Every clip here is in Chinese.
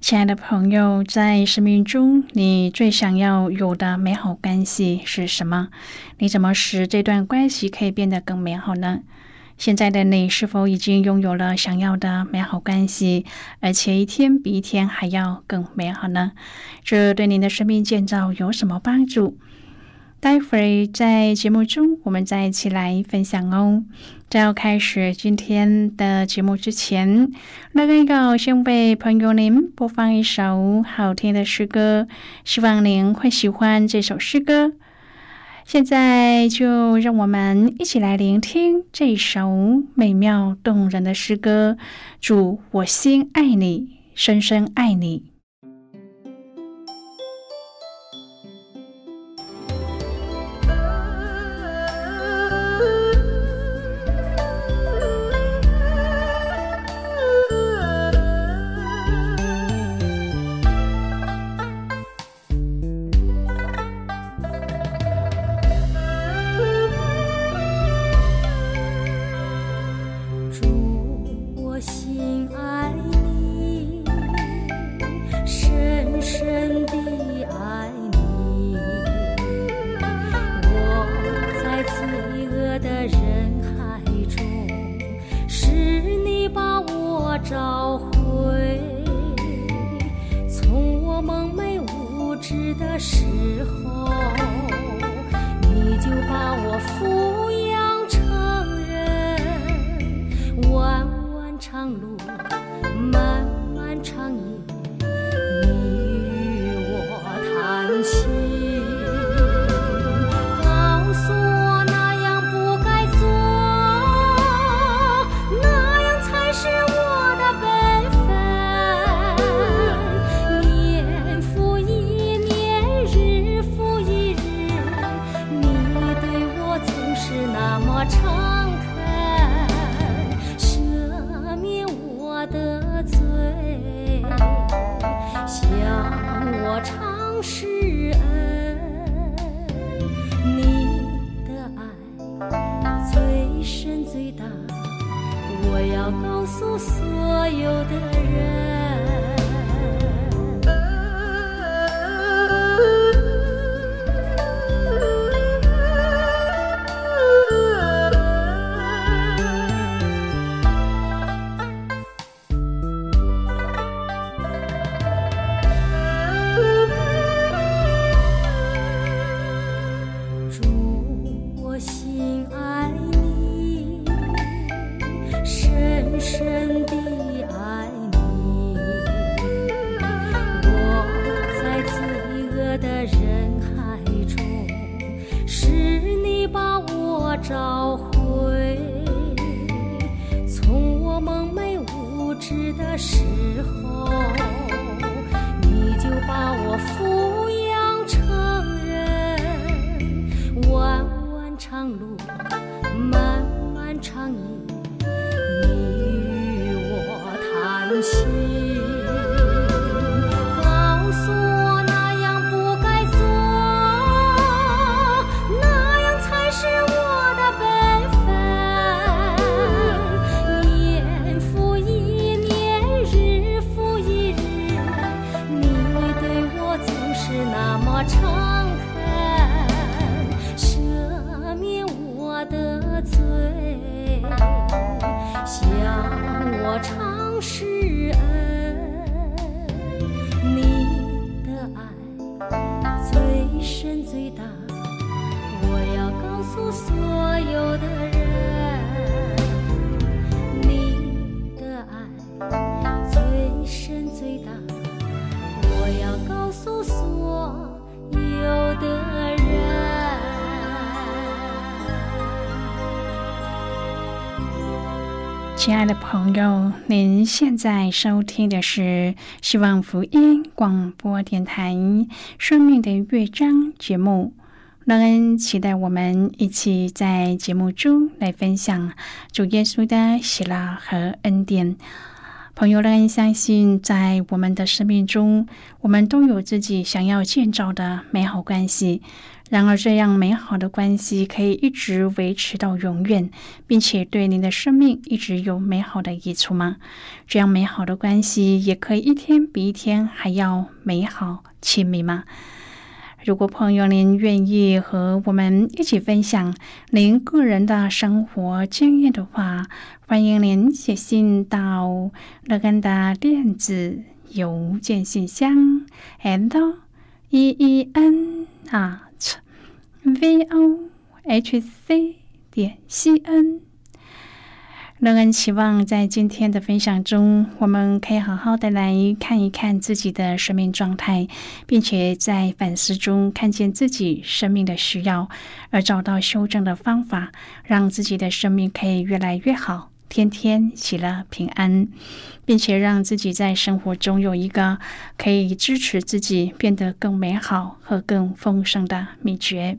亲爱的朋友，在生命中，你最想要有的美好关系是什么？你怎么使这段关系可以变得更美好呢？现在的你是否已经拥有了想要的美好关系，而且一天比一天还要更美好呢？这对您的生命建造有什么帮助？待会儿在节目中，我们再一起来分享哦。在要开始今天的节目之前，那个要先为朋友您播放一首好听的诗歌，希望您会喜欢这首诗歌。现在就让我们一起来聆听这首美妙动人的诗歌。主，我心爱你，深深爱你。最向我常施恩，你的爱最深最大，我要告诉所有的人。找回，从我梦寐无知的时候，你就把我抚养成人，弯弯长路，漫漫长夜。所有的人你的爱最深最大我要告诉所有的人亲爱的朋友您现在收听的是希望福音广播电台生命的乐章节目。乐恩期待我们一起在节目中来分享主耶稣的喜乐和恩典。朋友，乐恩相信，在我们的生命中，我们都有自己想要建造的美好关系。然而，这样美好的关系可以一直维持到永远，并且对您的生命一直有美好的益处吗？这样美好的关系也可以一天比一天还要美好亲密吗？如果朋友您愿意和我们一起分享您个人的生活经验的话，欢迎您写信到乐根的电子邮件信箱，and e e n 啊。v o h c 点 c n，乐恩期望在今天的分享中，我们可以好好的来看一看自己的生命状态，并且在反思中看见自己生命的需要，而找到修正的方法，让自己的生命可以越来越好。天天喜乐平安，并且让自己在生活中有一个可以支持自己变得更美好和更丰盛的秘诀。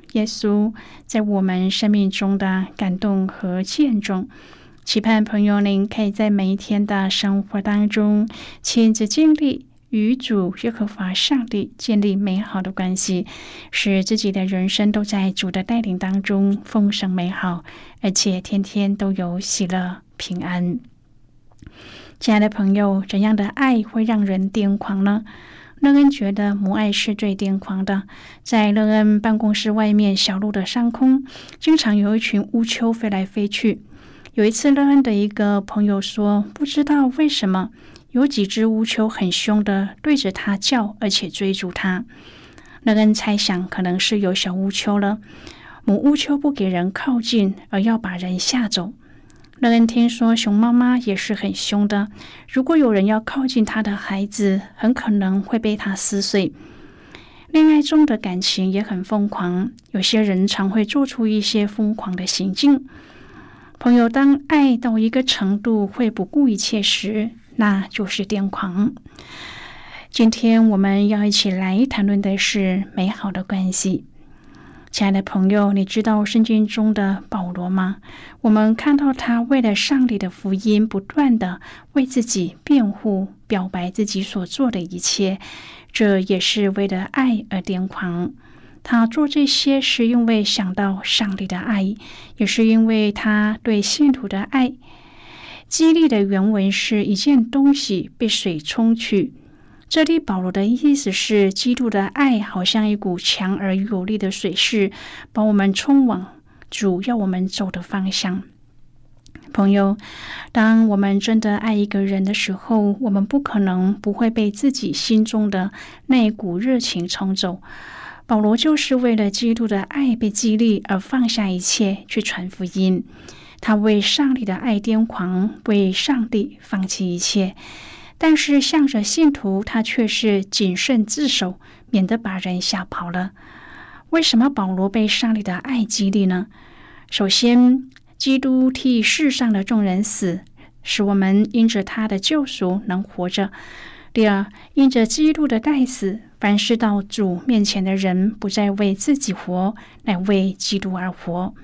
耶稣在我们生命中的感动和见证。期盼朋友您可以在每一天的生活当中亲自经历。与主耶和华上帝建立美好的关系，使自己的人生都在主的带领当中丰盛美好，而且天天都有喜乐平安。亲爱的朋友，怎样的爱会让人癫狂呢？乐恩觉得母爱是最癫狂的。在乐恩办公室外面小路的上空，经常有一群乌秋飞来飞去。有一次，乐恩的一个朋友说：“不知道为什么。”有几只乌秋很凶的对着他叫，而且追逐他。乐恩猜想，可能是有小乌秋了。母乌秋不给人靠近，而要把人吓走。乐恩听说熊妈妈也是很凶的，如果有人要靠近他的孩子，很可能会被他撕碎。恋爱中的感情也很疯狂，有些人常会做出一些疯狂的行径。朋友，当爱到一个程度会不顾一切时，那就是癫狂。今天我们要一起来谈论的是美好的关系。亲爱的朋友，你知道圣经中的保罗吗？我们看到他为了上帝的福音，不断的为自己辩护，表白自己所做的一切，这也是为了爱而癫狂。他做这些是因为想到上帝的爱，也是因为他对信徒的爱。激励的原文是一件东西被水冲去。这里保罗的意思是，基督的爱好像一股强而有力的水势，把我们冲往主要我们走的方向。朋友，当我们真的爱一个人的时候，我们不可能不会被自己心中的那一股热情冲走。保罗就是为了基督的爱被激励而放下一切去传福音。他为上帝的爱癫狂，为上帝放弃一切，但是向着信徒，他却是谨慎自守，免得把人吓跑了。为什么保罗被上帝的爱激励呢？首先，基督替世上的众人死，使我们因着他的救赎能活着；第二，因着基督的代死，凡是到主面前的人，不再为自己活，乃为基督而活。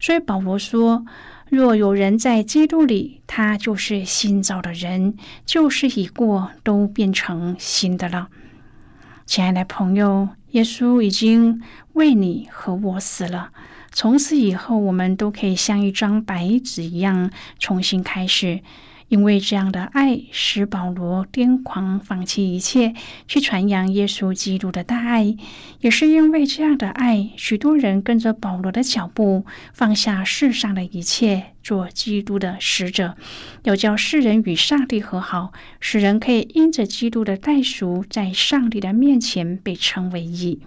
所以保罗说。若有人在基督里，他就是新造的人，旧事已过，都变成新的了。亲爱的朋友，耶稣已经为你和我死了，从此以后，我们都可以像一张白纸一样重新开始。因为这样的爱使保罗癫狂，放弃一切去传扬耶稣基督的大爱；也是因为这样的爱，许多人跟着保罗的脚步，放下世上的一切，做基督的使者，要叫世人与上帝和好，使人可以因着基督的代赎，在上帝的面前被称为义。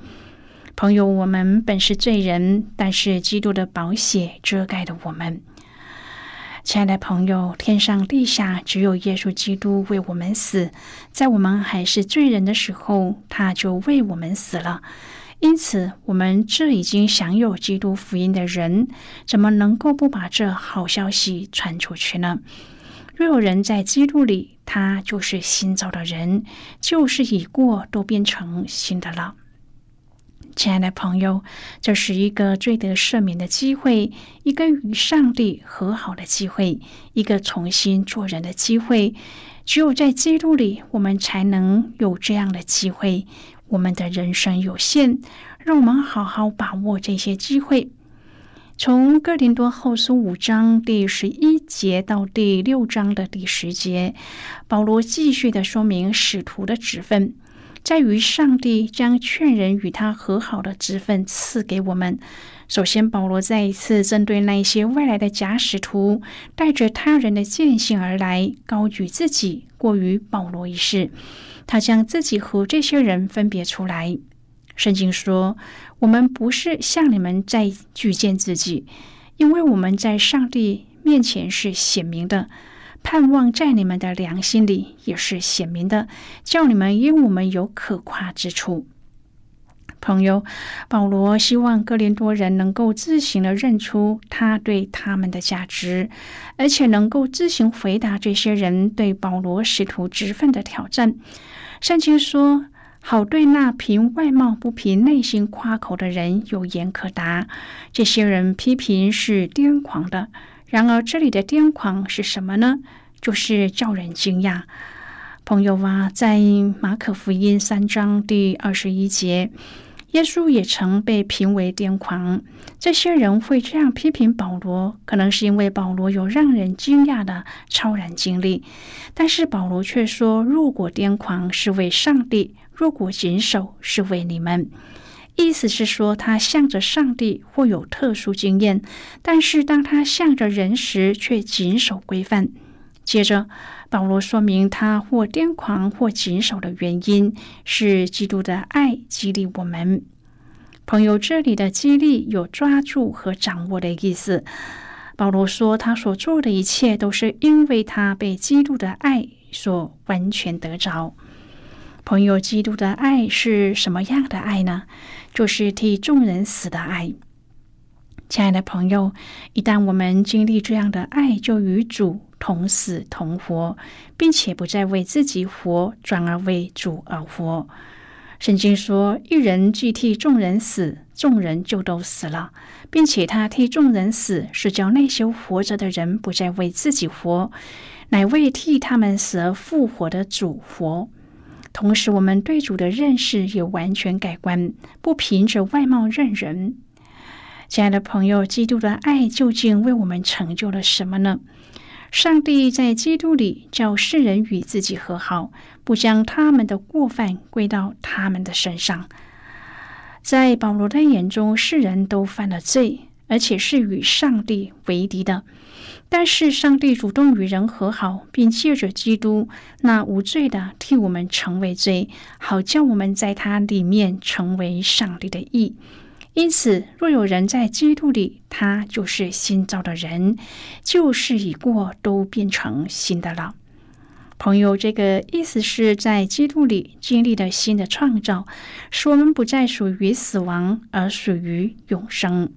朋友，我们本是罪人，但是基督的宝血遮盖了我们。亲爱的朋友，天上地下只有耶稣基督为我们死，在我们还是罪人的时候，他就为我们死了。因此，我们这已经享有基督福音的人，怎么能够不把这好消息传出去呢？若有人在基督里，他就是新造的人，旧事已过，都变成新的了。亲爱的朋友，这是一个罪得赦免的机会，一个与上帝和好的机会，一个重新做人的机会。只有在基督里，我们才能有这样的机会。我们的人生有限，让我们好好把握这些机会。从哥林多后书五章第十一节到第六章的第十节，保罗继续的说明使徒的职分。在于上帝将劝人与他和好的职分赐给我们。首先，保罗再一次针对那些外来的假使徒，带着他人的见性而来，高举自己过于保罗一事。他将自己和这些人分别出来。圣经说：“我们不是向你们在举荐自己，因为我们在上帝面前是显明的。”盼望在你们的良心里也是显明的，叫你们因我们有可夸之处。朋友，保罗希望哥林多人能够自行的认出他对他们的价值，而且能够自行回答这些人对保罗使徒职分的挑战。圣经说：“好对那凭外貌不凭内心夸口的人有言可答。”这些人批评是癫狂的。然而，这里的癫狂是什么呢？就是叫人惊讶。朋友啊，在马可福音三章第二十一节，耶稣也曾被评为癫狂。这些人会这样批评保罗，可能是因为保罗有让人惊讶的超然经历。但是保罗却说：“如果癫狂是为上帝，如果谨守是为你们。”意思是说，他向着上帝或有特殊经验，但是当他向着人时，却谨守规范。接着，保罗说明他或癫狂或谨守的原因是基督的爱激励我们。朋友，这里的激励有抓住和掌握的意思。保罗说，他所做的一切都是因为他被基督的爱所完全得着。朋友，基督的爱是什么样的爱呢？就是替众人死的爱。亲爱的朋友，一旦我们经历这样的爱，就与主同死同活，并且不再为自己活，转而为主而活。圣经说：“一人既替众人死，众人就都死了，并且他替众人死，是叫那些活着的人不再为自己活，乃为替他们死而复活的主活。”同时，我们对主的认识也完全改观，不凭着外貌认人。亲爱的朋友，基督的爱究竟为我们成就了什么呢？上帝在基督里叫世人与自己和好，不将他们的过犯归到他们的身上。在保罗的眼中，世人都犯了罪，而且是与上帝为敌的。但是上帝主动与人和好，并借着基督那无罪的替我们成为罪，好叫我们在他里面成为上帝的义。因此，若有人在基督里，他就是新造的人，旧事已过，都变成新的了。朋友，这个意思是在基督里经历了新的创造，使我们不再属于死亡，而属于永生。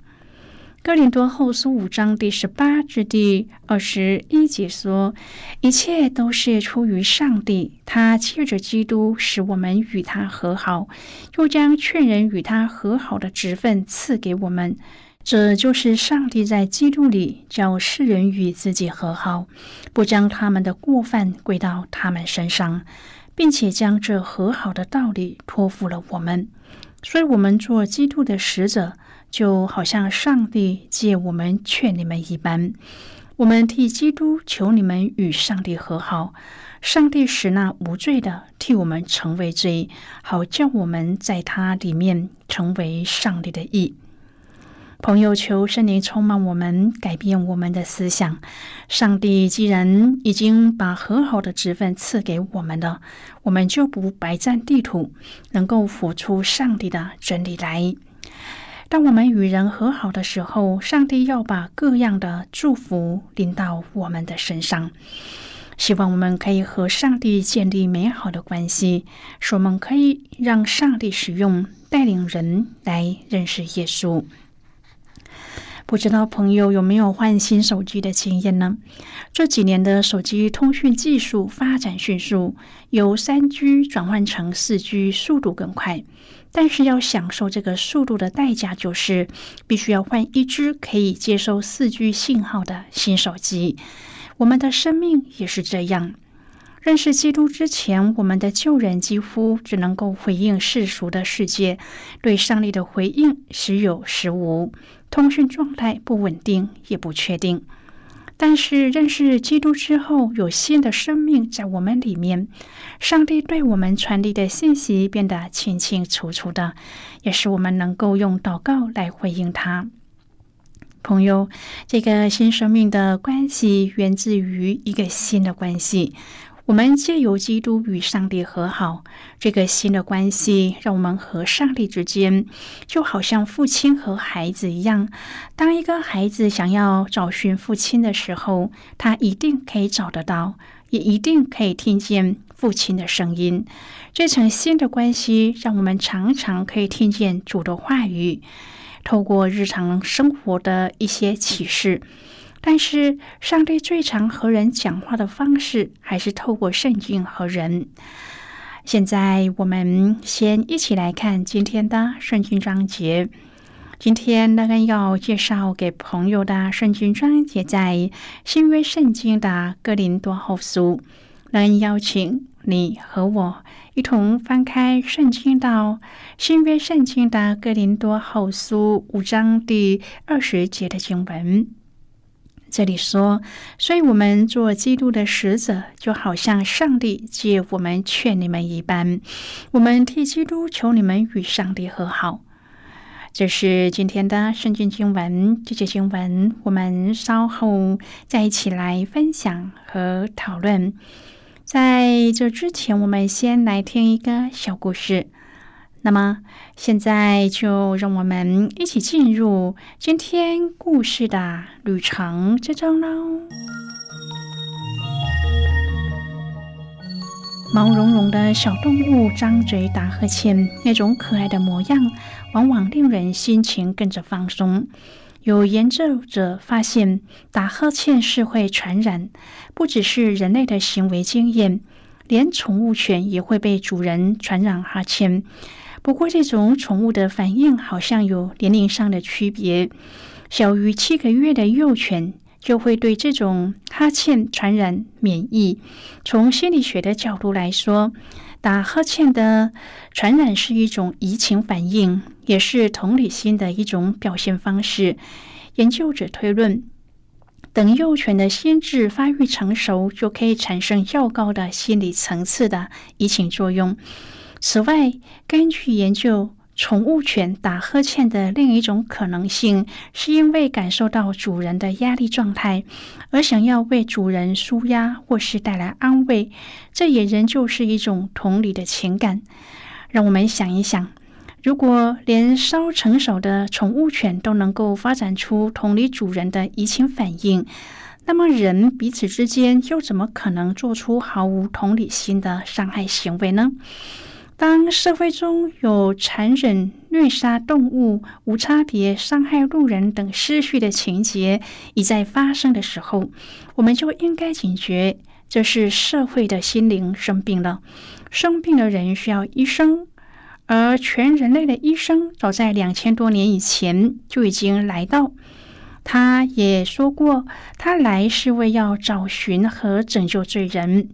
哥林多后书五章第十八至第二十一节说：“一切都是出于上帝，他借着基督使我们与他和好，又将劝人与他和好的职分赐给我们。这就是上帝在基督里叫世人与自己和好，不将他们的过犯归到他们身上，并且将这和好的道理托付了我们。所以，我们做基督的使者。”就好像上帝借我们劝你们一般，我们替基督求你们与上帝和好。上帝使那无罪的替我们成为罪，好叫我们在他里面成为上帝的义。朋友，求圣灵充满我们，改变我们的思想。上帝既然已经把和好的职分赐给我们了，我们就不白占地土，能够活出上帝的真理来。当我们与人和好的时候，上帝要把各样的祝福临到我们的身上。希望我们可以和上帝建立美好的关系，使我们可以让上帝使用带领人来认识耶稣。不知道朋友有没有换新手机的经验呢？这几年的手机通讯技术发展迅速，由三 G 转换成四 G，速度更快。但是要享受这个速度的代价，就是必须要换一只可以接收四 G 信号的新手机。我们的生命也是这样。认识基督之前，我们的旧人几乎只能够回应世俗的世界，对上帝的回应时有时无，通讯状态不稳定也不确定。但是认识基督之后，有新的生命在我们里面，上帝对我们传递的信息变得清清楚楚的，也是我们能够用祷告来回应他。朋友，这个新生命的关系源自于一个新的关系。我们借由基督与上帝和好，这个新的关系让我们和上帝之间就好像父亲和孩子一样。当一个孩子想要找寻父亲的时候，他一定可以找得到，也一定可以听见父亲的声音。这层新的关系让我们常常可以听见主的话语。透过日常生活的一些启示，但是上帝最常和人讲话的方式还是透过圣经和人。现在我们先一起来看今天的圣经章节。今天那个要介绍给朋友的圣经章节在新约圣经的哥林多后书。能邀请你和我一同翻开圣经到新约圣经的哥林多后书五章第二十节的经文。这里说：“所以我们做基督的使者，就好像上帝借我们劝你们一般。我们替基督求你们与上帝和好。”这是今天的圣经经文。这节经文我们稍后再一起来分享和讨论。在这之前，我们先来听一个小故事。那么，现在就让我们一起进入今天故事的旅程之中喽。毛茸茸的小动物张嘴打呵欠，那种可爱的模样，往往令人心情跟着放松。有研究者发现，打呵欠是会传染，不只是人类的行为经验，连宠物犬也会被主人传染哈欠。不过，这种宠物的反应好像有年龄上的区别，小于七个月的幼犬就会对这种哈欠传染免疫。从心理学的角度来说，打哈欠的传染是一种移情反应，也是同理心的一种表现方式。研究者推论，等幼犬的心智发育成熟，就可以产生较高的心理层次的移情作用。此外，根据研究，宠物犬打呵欠的另一种可能性，是因为感受到主人的压力状态，而想要为主人舒压或是带来安慰。这也仍旧是一种同理的情感。让我们想一想，如果连稍成熟的宠物犬都能够发展出同理主人的移情反应，那么人彼此之间又怎么可能做出毫无同理心的伤害行为呢？当社会中有残忍虐杀动物、无差别伤害路人等失序的情节一再发生的时候，我们就应该警觉，这是社会的心灵生病了。生病的人需要医生，而全人类的医生早在两千多年以前就已经来到。他也说过，他来是为要找寻和拯救罪人。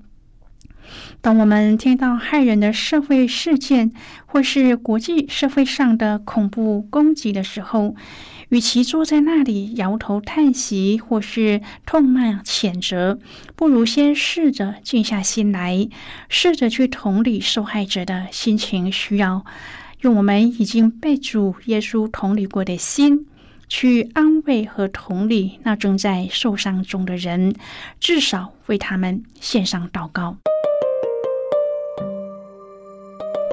当我们听到害人的社会事件，或是国际社会上的恐怖攻击的时候，与其坐在那里摇头叹息，或是痛骂谴责，不如先试着静下心来，试着去同理受害者的心情需要，用我们已经被主耶稣同理过的心，去安慰和同理那正在受伤中的人，至少为他们献上祷告。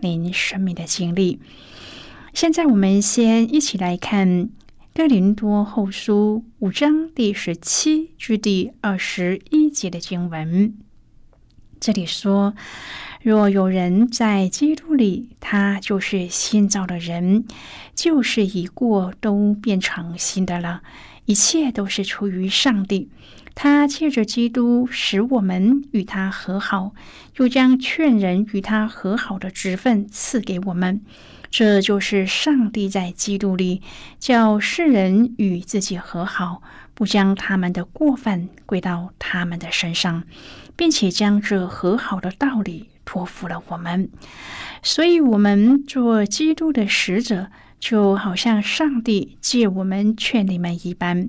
您生命的经历。现在，我们先一起来看。哥林多后书五章第十七至第二十一节的经文，这里说：“若有人在基督里，他就是新造的人，旧事已过，都变成新的了。一切都是出于上帝，他借着基督使我们与他和好，又将劝人与他和好的职分赐给我们。”这就是上帝在基督里叫世人与自己和好，不将他们的过犯归到他们的身上，并且将这和好的道理托付了我们。所以，我们做基督的使者，就好像上帝借我们劝你们一般。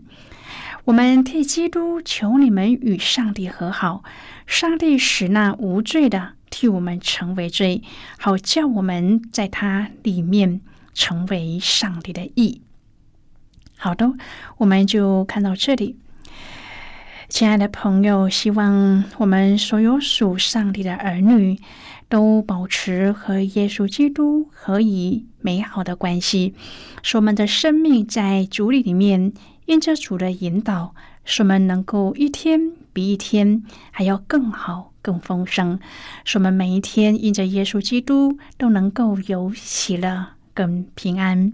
我们替基督求你们与上帝和好，上帝使那无罪的。替我们成为罪，好叫我们在他里面成为上帝的义。好的，我们就看到这里。亲爱的朋友，希望我们所有属上帝的儿女都保持和耶稣基督可以美好的关系，使我们的生命在主里里面，因着主的引导，使我们能够一天比一天还要更好。更丰盛，使我们每一天因着耶稣基督都能够有喜乐跟平安。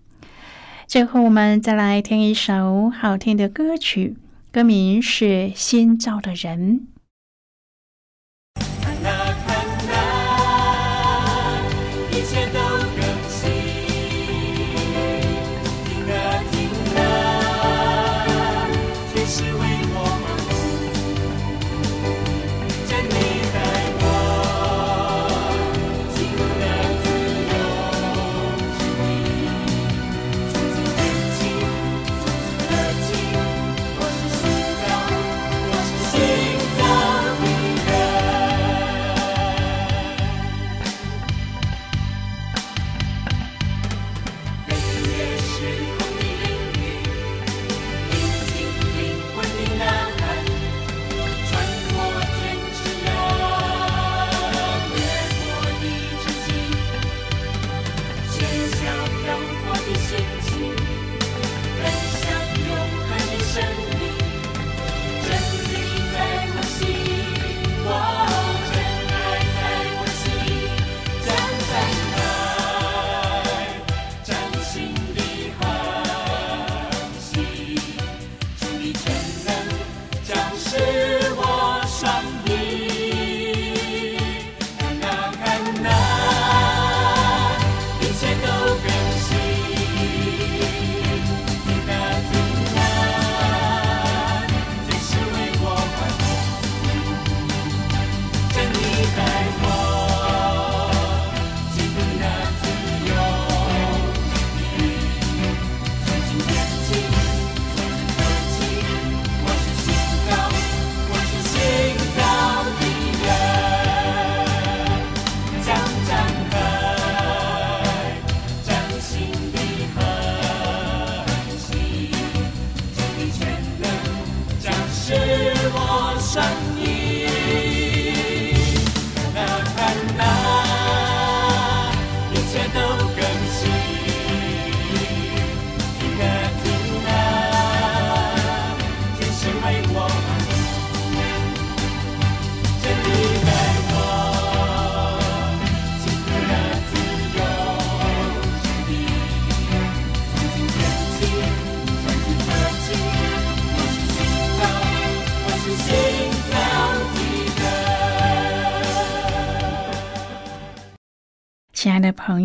最后，我们再来听一首好听的歌曲，歌名是《新造的人》。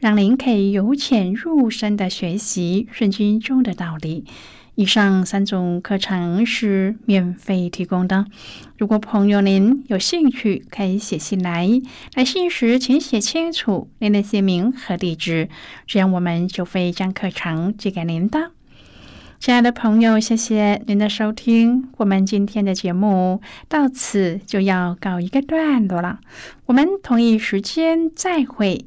让您可以由浅入深的学习圣经中的道理。以上三种课程是免费提供的。如果朋友您有兴趣，可以写信来。来信时请写清楚您的姓名和地址，这样我们就会将课程寄给您的。亲爱的朋友，谢谢您的收听。我们今天的节目到此就要告一个段落了。我们同一时间再会。